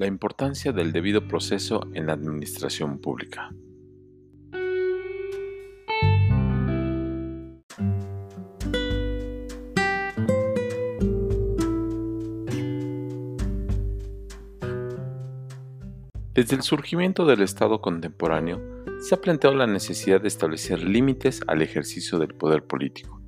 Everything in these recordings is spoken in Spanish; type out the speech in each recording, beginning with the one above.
La importancia del debido proceso en la administración pública. Desde el surgimiento del Estado contemporáneo, se ha planteado la necesidad de establecer límites al ejercicio del poder político,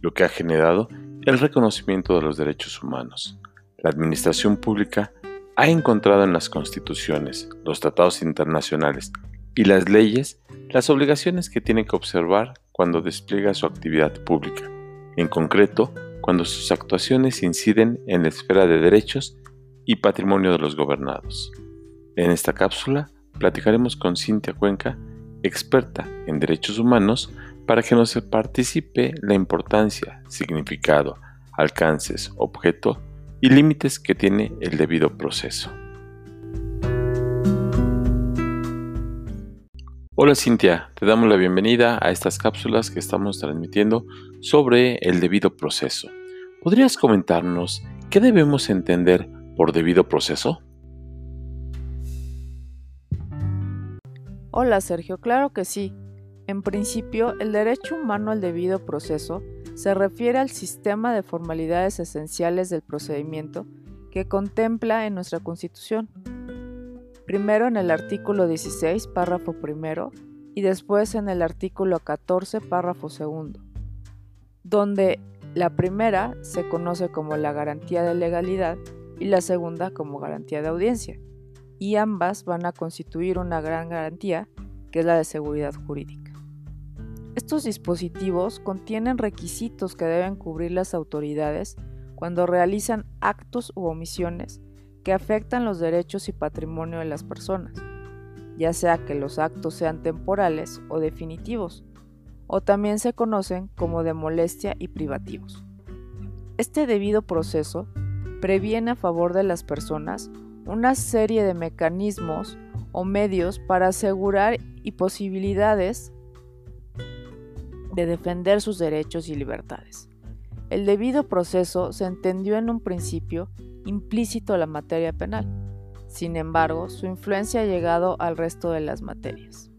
lo que ha generado el reconocimiento de los derechos humanos. La administración pública ha encontrado en las constituciones, los tratados internacionales y las leyes las obligaciones que tiene que observar cuando despliega su actividad pública, en concreto cuando sus actuaciones inciden en la esfera de derechos y patrimonio de los gobernados. En esta cápsula platicaremos con Cintia Cuenca, experta en derechos humanos, para que nos participe la importancia, significado, alcances, objeto y límites que tiene el debido proceso. Hola Cintia, te damos la bienvenida a estas cápsulas que estamos transmitiendo sobre el debido proceso. ¿Podrías comentarnos qué debemos entender por debido proceso? Hola Sergio, claro que sí. En principio, el derecho humano al debido proceso se refiere al sistema de formalidades esenciales del procedimiento que contempla en nuestra Constitución. Primero en el artículo 16, párrafo primero, y después en el artículo 14, párrafo segundo, donde la primera se conoce como la garantía de legalidad y la segunda como garantía de audiencia, y ambas van a constituir una gran garantía que es la de seguridad jurídica. Estos dispositivos contienen requisitos que deben cubrir las autoridades cuando realizan actos u omisiones que afectan los derechos y patrimonio de las personas, ya sea que los actos sean temporales o definitivos, o también se conocen como de molestia y privativos. Este debido proceso previene a favor de las personas una serie de mecanismos o medios para asegurar y posibilidades de defender sus derechos y libertades. El debido proceso se entendió en un principio implícito a la materia penal. Sin embargo, su influencia ha llegado al resto de las materias.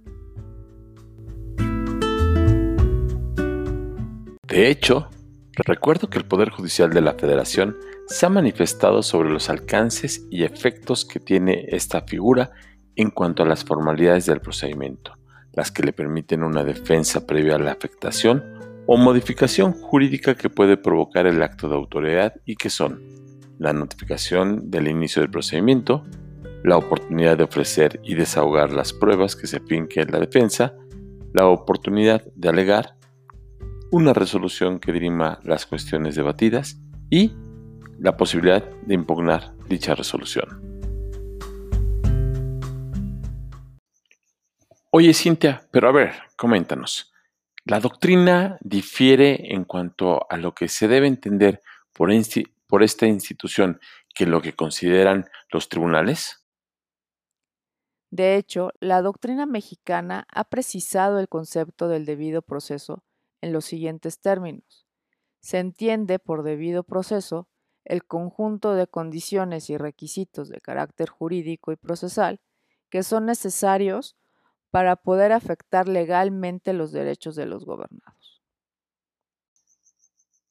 De hecho, recuerdo que el Poder Judicial de la Federación se ha manifestado sobre los alcances y efectos que tiene esta figura en cuanto a las formalidades del procedimiento las que le permiten una defensa previa a la afectación o modificación jurídica que puede provocar el acto de autoridad y que son la notificación del inicio del procedimiento, la oportunidad de ofrecer y desahogar las pruebas que se finque en la defensa, la oportunidad de alegar, una resolución que dirima las cuestiones debatidas y la posibilidad de impugnar dicha resolución. Oye, Cintia, pero a ver, coméntanos. ¿La doctrina difiere en cuanto a lo que se debe entender por, por esta institución que lo que consideran los tribunales? De hecho, la doctrina mexicana ha precisado el concepto del debido proceso en los siguientes términos. Se entiende por debido proceso el conjunto de condiciones y requisitos de carácter jurídico y procesal que son necesarios para poder afectar legalmente los derechos de los gobernados.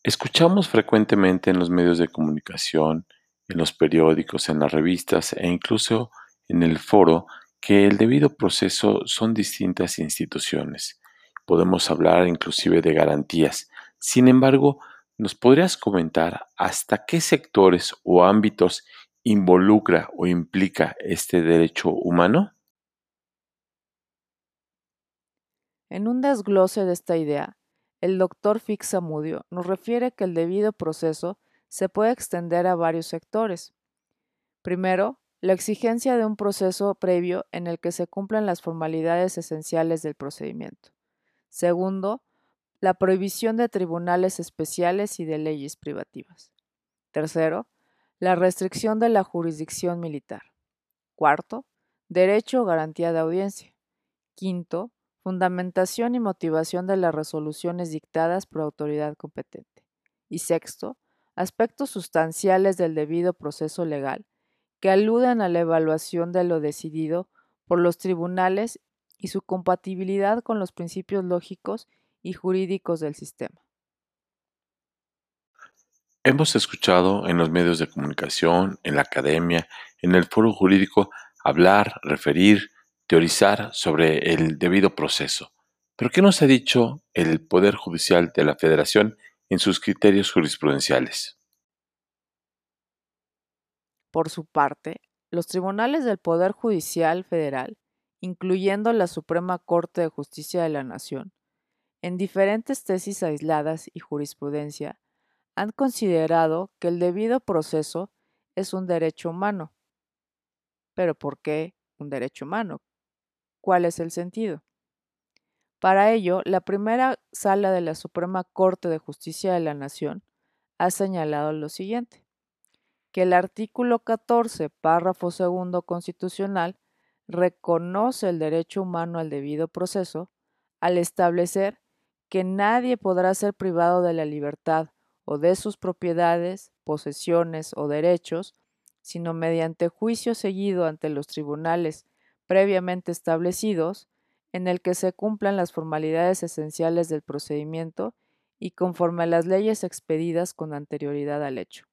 Escuchamos frecuentemente en los medios de comunicación, en los periódicos, en las revistas e incluso en el foro que el debido proceso son distintas instituciones. Podemos hablar inclusive de garantías. Sin embargo, ¿nos podrías comentar hasta qué sectores o ámbitos involucra o implica este derecho humano? En un desglose de esta idea, el doctor Fixamudio nos refiere que el debido proceso se puede extender a varios sectores. Primero, la exigencia de un proceso previo en el que se cumplan las formalidades esenciales del procedimiento. Segundo, la prohibición de tribunales especiales y de leyes privativas. Tercero, la restricción de la jurisdicción militar. Cuarto, derecho o garantía de audiencia. Quinto, Fundamentación y motivación de las resoluciones dictadas por autoridad competente. Y sexto, aspectos sustanciales del debido proceso legal que aluden a la evaluación de lo decidido por los tribunales y su compatibilidad con los principios lógicos y jurídicos del sistema. Hemos escuchado en los medios de comunicación, en la academia, en el foro jurídico, hablar, referir, teorizar sobre el debido proceso. Pero ¿qué nos ha dicho el Poder Judicial de la Federación en sus criterios jurisprudenciales? Por su parte, los tribunales del Poder Judicial Federal, incluyendo la Suprema Corte de Justicia de la Nación, en diferentes tesis aisladas y jurisprudencia, han considerado que el debido proceso es un derecho humano. ¿Pero por qué un derecho humano? ¿Cuál es el sentido? Para ello, la primera sala de la Suprema Corte de Justicia de la Nación ha señalado lo siguiente que el artículo 14, párrafo segundo constitucional, reconoce el derecho humano al debido proceso al establecer que nadie podrá ser privado de la libertad o de sus propiedades, posesiones o derechos, sino mediante juicio seguido ante los tribunales previamente establecidos, en el que se cumplan las formalidades esenciales del procedimiento y conforme a las leyes expedidas con anterioridad al hecho.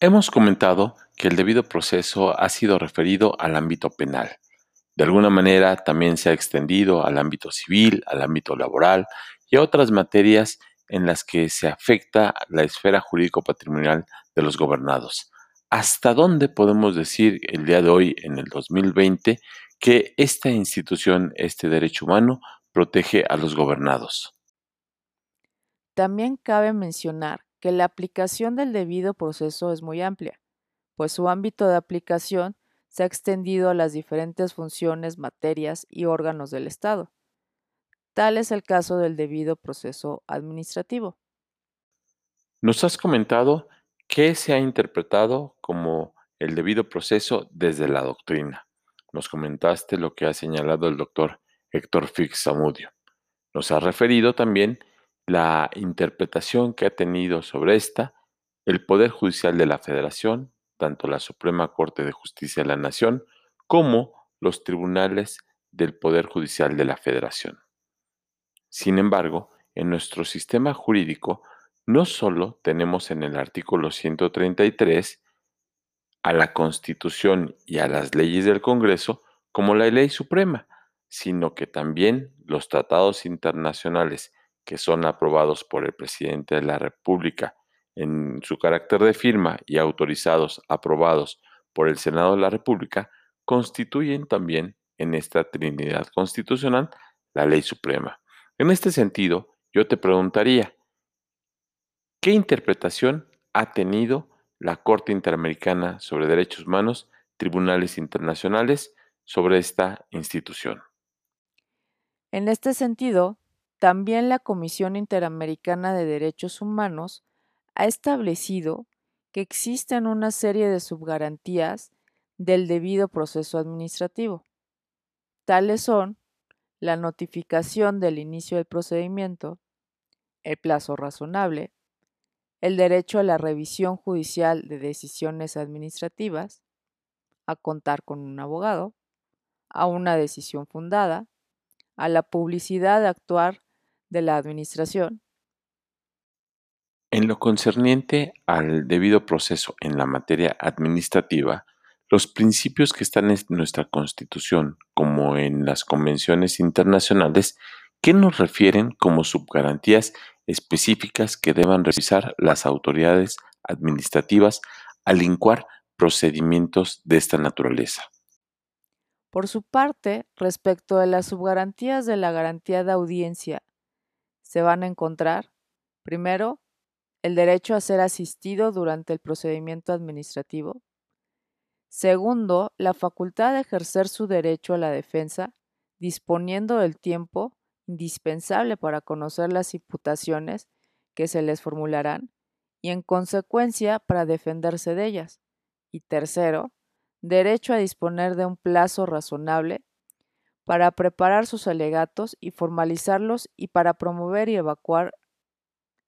Hemos comentado que el debido proceso ha sido referido al ámbito penal. De alguna manera también se ha extendido al ámbito civil, al ámbito laboral y a otras materias en las que se afecta la esfera jurídico-patrimonial de los gobernados. ¿Hasta dónde podemos decir el día de hoy, en el 2020, que esta institución, este derecho humano, protege a los gobernados? También cabe mencionar que la aplicación del debido proceso es muy amplia, pues su ámbito de aplicación se ha extendido a las diferentes funciones, materias y órganos del Estado. Tal es el caso del debido proceso administrativo. Nos has comentado qué se ha interpretado como el debido proceso desde la doctrina. Nos comentaste lo que ha señalado el doctor Héctor Fix Zamudio. Nos ha referido también la interpretación que ha tenido sobre esta el Poder Judicial de la Federación, tanto la Suprema Corte de Justicia de la Nación como los tribunales del Poder Judicial de la Federación. Sin embargo, en nuestro sistema jurídico no solo tenemos en el artículo 133 a la Constitución y a las leyes del Congreso como la ley suprema, sino que también los tratados internacionales que son aprobados por el presidente de la República en su carácter de firma y autorizados, aprobados por el Senado de la República, constituyen también en esta Trinidad Constitucional la ley suprema. En este sentido, yo te preguntaría, ¿qué interpretación ha tenido la Corte Interamericana sobre Derechos Humanos, tribunales internacionales, sobre esta institución? En este sentido, también la Comisión Interamericana de Derechos Humanos ha establecido que existen una serie de subgarantías del debido proceso administrativo. Tales son la notificación del inicio del procedimiento, el plazo razonable, el derecho a la revisión judicial de decisiones administrativas, a contar con un abogado, a una decisión fundada, a la publicidad de actuar de la Administración. En lo concerniente al debido proceso en la materia administrativa, los principios que están en nuestra Constitución, como en las convenciones internacionales, ¿qué nos refieren como subgarantías específicas que deban revisar las autoridades administrativas al incuar procedimientos de esta naturaleza? Por su parte, respecto de las subgarantías de la garantía de audiencia se van a encontrar, primero, el derecho a ser asistido durante el procedimiento administrativo. Segundo, la facultad de ejercer su derecho a la defensa, disponiendo del tiempo indispensable para conocer las imputaciones que se les formularán y en consecuencia para defenderse de ellas. Y tercero, derecho a disponer de un plazo razonable para preparar sus alegatos y formalizarlos y para promover y evacuar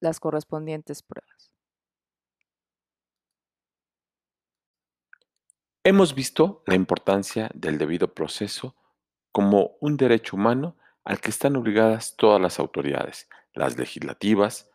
las correspondientes pruebas. Hemos visto la importancia del debido proceso como un derecho humano al que están obligadas todas las autoridades, las legislativas,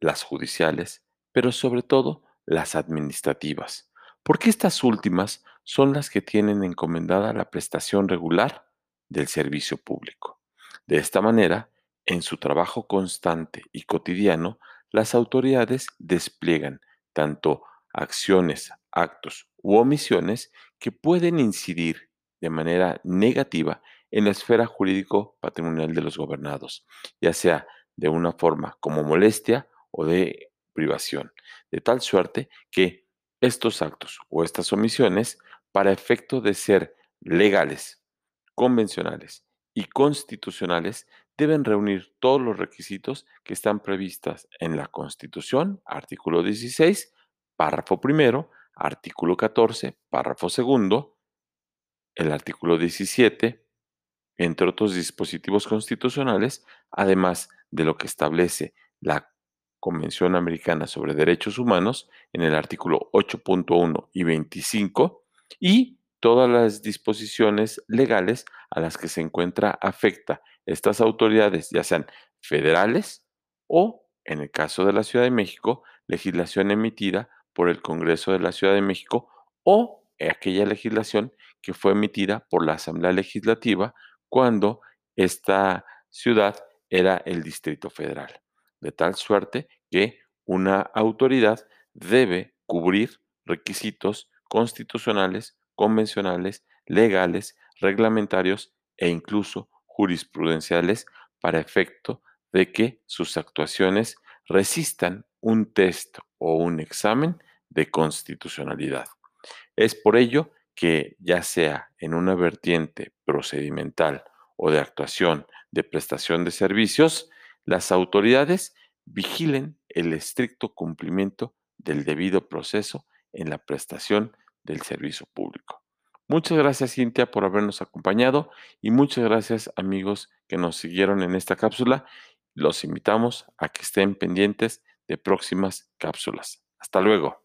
las judiciales, pero sobre todo las administrativas, porque estas últimas son las que tienen encomendada la prestación regular del servicio público. De esta manera, en su trabajo constante y cotidiano, las autoridades despliegan tanto acciones, actos u omisiones que pueden incidir de manera negativa en la esfera jurídico-patrimonial de los gobernados, ya sea de una forma como molestia o de privación, de tal suerte que estos actos o estas omisiones, para efecto de ser legales, convencionales y constitucionales, deben reunir todos los requisitos que están previstas en la Constitución, artículo 16, párrafo primero, artículo 14, párrafo segundo, el artículo 17, entre otros dispositivos constitucionales, además de lo que establece la Convención Americana sobre Derechos Humanos en el artículo 8.1 y 25 y todas las disposiciones legales a las que se encuentra afecta estas autoridades, ya sean federales o, en el caso de la Ciudad de México, legislación emitida por el Congreso de la Ciudad de México o aquella legislación que fue emitida por la Asamblea Legislativa cuando esta ciudad era el Distrito Federal. De tal suerte que una autoridad debe cubrir requisitos constitucionales, convencionales, legales, reglamentarios e incluso jurisprudenciales para efecto de que sus actuaciones resistan un test o un examen de constitucionalidad. Es por ello que ya sea en una vertiente procedimental o de actuación de prestación de servicios, las autoridades vigilen el estricto cumplimiento del debido proceso en la prestación del servicio público. Muchas gracias Cintia por habernos acompañado y muchas gracias amigos que nos siguieron en esta cápsula. Los invitamos a que estén pendientes de próximas cápsulas. Hasta luego.